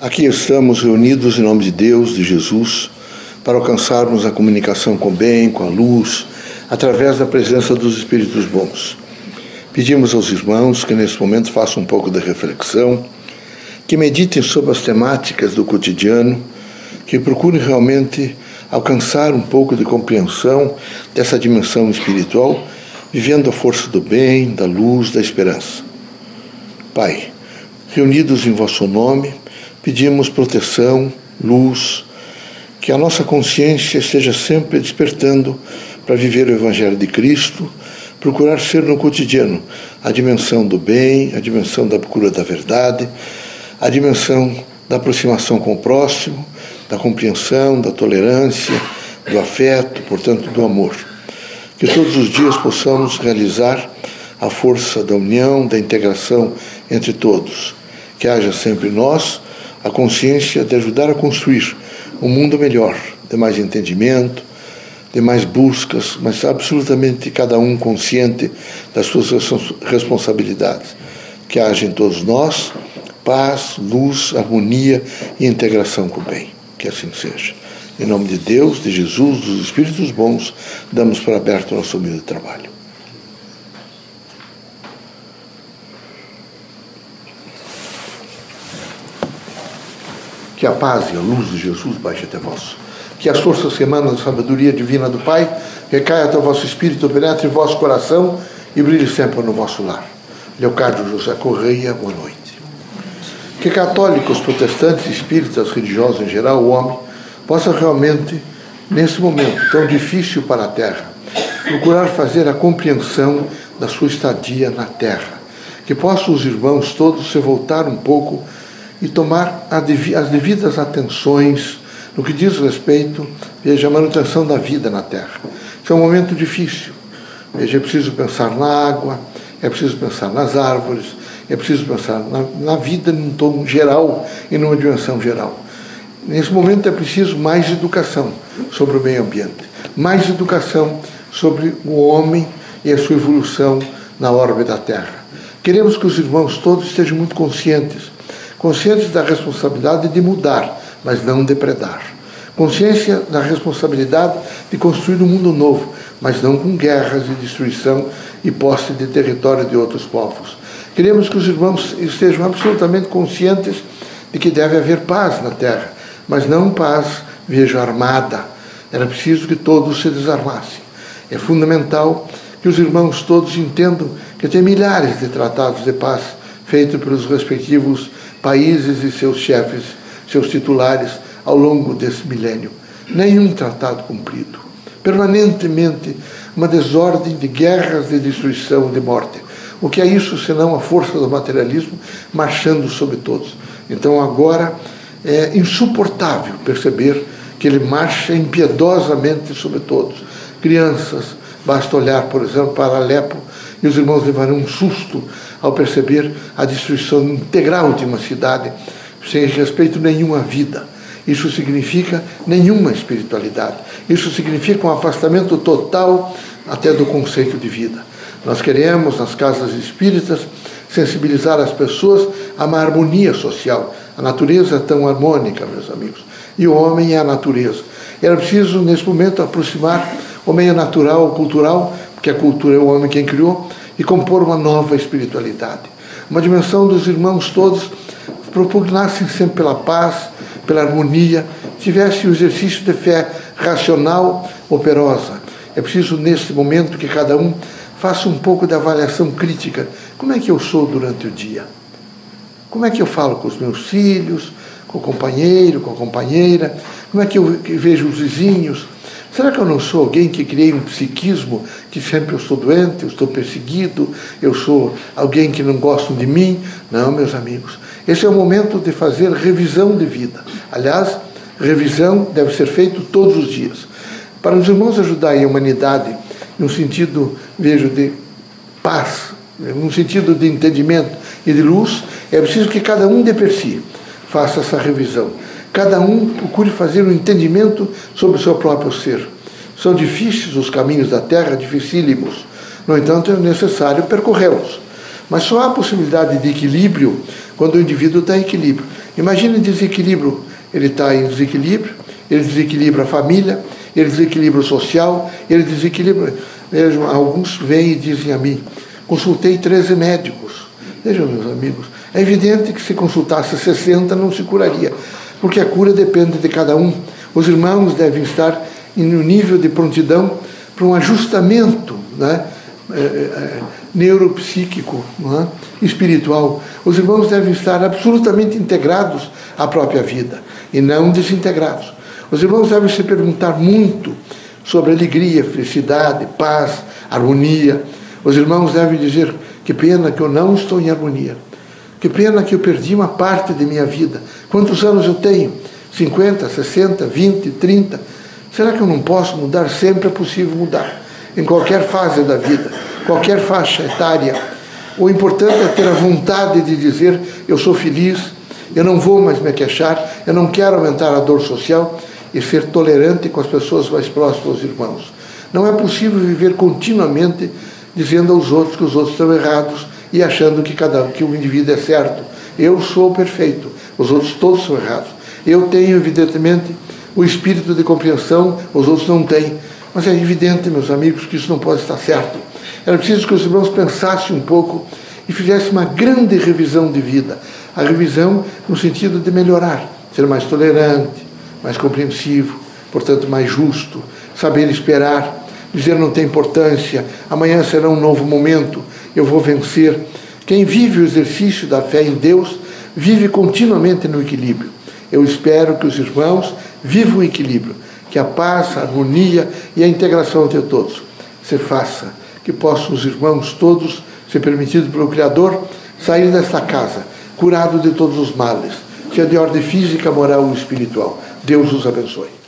Aqui estamos reunidos em nome de Deus, de Jesus, para alcançarmos a comunicação com o bem, com a luz, através da presença dos Espíritos bons. Pedimos aos irmãos que nesse momento façam um pouco de reflexão, que meditem sobre as temáticas do cotidiano, que procurem realmente alcançar um pouco de compreensão dessa dimensão espiritual, vivendo a força do bem, da luz, da esperança. Pai, reunidos em vosso nome, pedimos proteção, luz, que a nossa consciência esteja sempre despertando para viver o Evangelho de Cristo, procurar ser no cotidiano a dimensão do bem, a dimensão da procura da verdade, a dimensão da aproximação com o próximo, da compreensão, da tolerância, do afeto, portanto, do amor. Que todos os dias possamos realizar a força da união, da integração entre todos. Que haja sempre em nós a consciência de ajudar a construir um mundo melhor, de mais entendimento, de mais buscas, mas absolutamente cada um consciente das suas responsabilidades. Que haja em todos nós paz, luz, harmonia e integração com o bem. Que assim seja. Em nome de Deus, de Jesus, dos Espíritos bons, damos por aberto o nosso humilde trabalho. Que a paz e a luz de Jesus baixe até vós. Que as forças que da sabedoria divina do Pai recaia até o vosso espírito, penetre em vosso coração e brilhe sempre no vosso lar. Leocádio José Correia, boa noite. Que católicos, protestantes, espíritas, religiosos em geral, o homem, possa realmente, nesse momento tão difícil para a Terra, procurar fazer a compreensão da sua estadia na Terra. Que possam os irmãos todos se voltar um pouco e tomar as devidas atenções no que diz respeito, veja, à manutenção da vida na Terra. Isso é um momento difícil. Veja, é preciso pensar na água, é preciso pensar nas árvores, é preciso pensar na, na vida num tom geral e numa dimensão geral. Nesse momento é preciso mais educação sobre o meio ambiente, mais educação sobre o homem e a sua evolução na órbita da Terra. Queremos que os irmãos todos estejam muito conscientes conscientes da responsabilidade de mudar, mas não depredar. Consciência da responsabilidade de construir um mundo novo, mas não com guerras e destruição e posse de território de outros povos. Queremos que os irmãos estejam absolutamente conscientes de que deve haver paz na terra, mas não paz, vejo, armada. Era preciso que todos se desarmassem. É fundamental que os irmãos todos entendam que tem milhares de tratados de paz feitos pelos respectivos países e seus chefes, seus titulares, ao longo desse milênio. Nenhum tratado cumprido. Permanentemente uma desordem de guerras, de destruição, de morte. O que é isso senão a força do materialismo marchando sobre todos? Então agora é insuportável perceber que ele marcha impiedosamente sobre todos. Crianças, basta olhar, por exemplo, para Alepo e os irmãos levarão um susto ao perceber a destruição integral de uma cidade sem respeito nenhum à vida. Isso significa nenhuma espiritualidade. Isso significa um afastamento total até do conceito de vida. Nós queremos, nas casas espíritas, sensibilizar as pessoas a uma harmonia social. A natureza é tão harmônica, meus amigos. E o homem é a natureza. Era preciso, nesse momento, aproximar o meio natural, o cultural, porque a cultura é o homem quem criou, e compor uma nova espiritualidade. Uma dimensão dos irmãos todos propugnassem sempre pela paz, pela harmonia, tivesse o exercício de fé racional, operosa. É preciso, neste momento, que cada um faça um pouco de avaliação crítica. Como é que eu sou durante o dia? Como é que eu falo com os meus filhos, com o companheiro, com a companheira? Como é que eu vejo os vizinhos? Será que eu não sou alguém que criei um psiquismo que sempre eu estou doente, eu estou perseguido, eu sou alguém que não gosta de mim? Não, meus amigos. Esse é o momento de fazer revisão de vida. Aliás, revisão deve ser feita todos os dias. Para os irmãos ajudarem a humanidade no sentido, vejo, de paz, no sentido de entendimento e de luz, é preciso que cada um de per si faça essa revisão Cada um procure fazer um entendimento sobre o seu próprio ser. São difíceis os caminhos da terra, dificílimos. No entanto, é necessário percorrê-los. Mas só há possibilidade de equilíbrio quando o indivíduo está em equilíbrio. Imagine desequilíbrio. Ele está em desequilíbrio, ele desequilibra a família, ele desequilibra o social, ele desequilibra. Vejam, alguns vêm e dizem a mim: consultei 13 médicos. Vejam, meus amigos, é evidente que se consultasse 60 não se curaria, porque a cura depende de cada um. Os irmãos devem estar em um nível de prontidão para um ajustamento né, é, é, neuropsíquico, é, espiritual. Os irmãos devem estar absolutamente integrados à própria vida e não desintegrados. Os irmãos devem se perguntar muito sobre alegria, felicidade, paz, harmonia. Os irmãos devem dizer: que pena que eu não estou em harmonia. Que pena que eu perdi uma parte de minha vida. Quantos anos eu tenho? 50, 60, 20, 30? Será que eu não posso mudar? Sempre é possível mudar. Em qualquer fase da vida, qualquer faixa etária. O importante é ter a vontade de dizer: eu sou feliz, eu não vou mais me queixar, eu não quero aumentar a dor social e ser tolerante com as pessoas mais próximas aos irmãos. Não é possível viver continuamente dizendo aos outros que os outros estão errados e achando que cada que o indivíduo é certo. Eu sou perfeito, os outros todos são errados. Eu tenho evidentemente o espírito de compreensão, os outros não têm. Mas é evidente, meus amigos, que isso não pode estar certo. Era preciso que os irmãos pensassem um pouco e fizessem uma grande revisão de vida. A revisão no sentido de melhorar, ser mais tolerante, mais compreensivo, portanto mais justo, saber esperar, dizer não tem importância, amanhã será um novo momento, eu vou vencer. Quem vive o exercício da fé em Deus vive continuamente no equilíbrio. Eu espero que os irmãos vivam o equilíbrio, que a paz, a harmonia e a integração entre todos se faça, que possam os irmãos todos, ser permitidos pelo Criador, sair desta casa curado de todos os males, seja de ordem física, moral ou espiritual. Deus os abençoe.